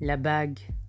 La bague.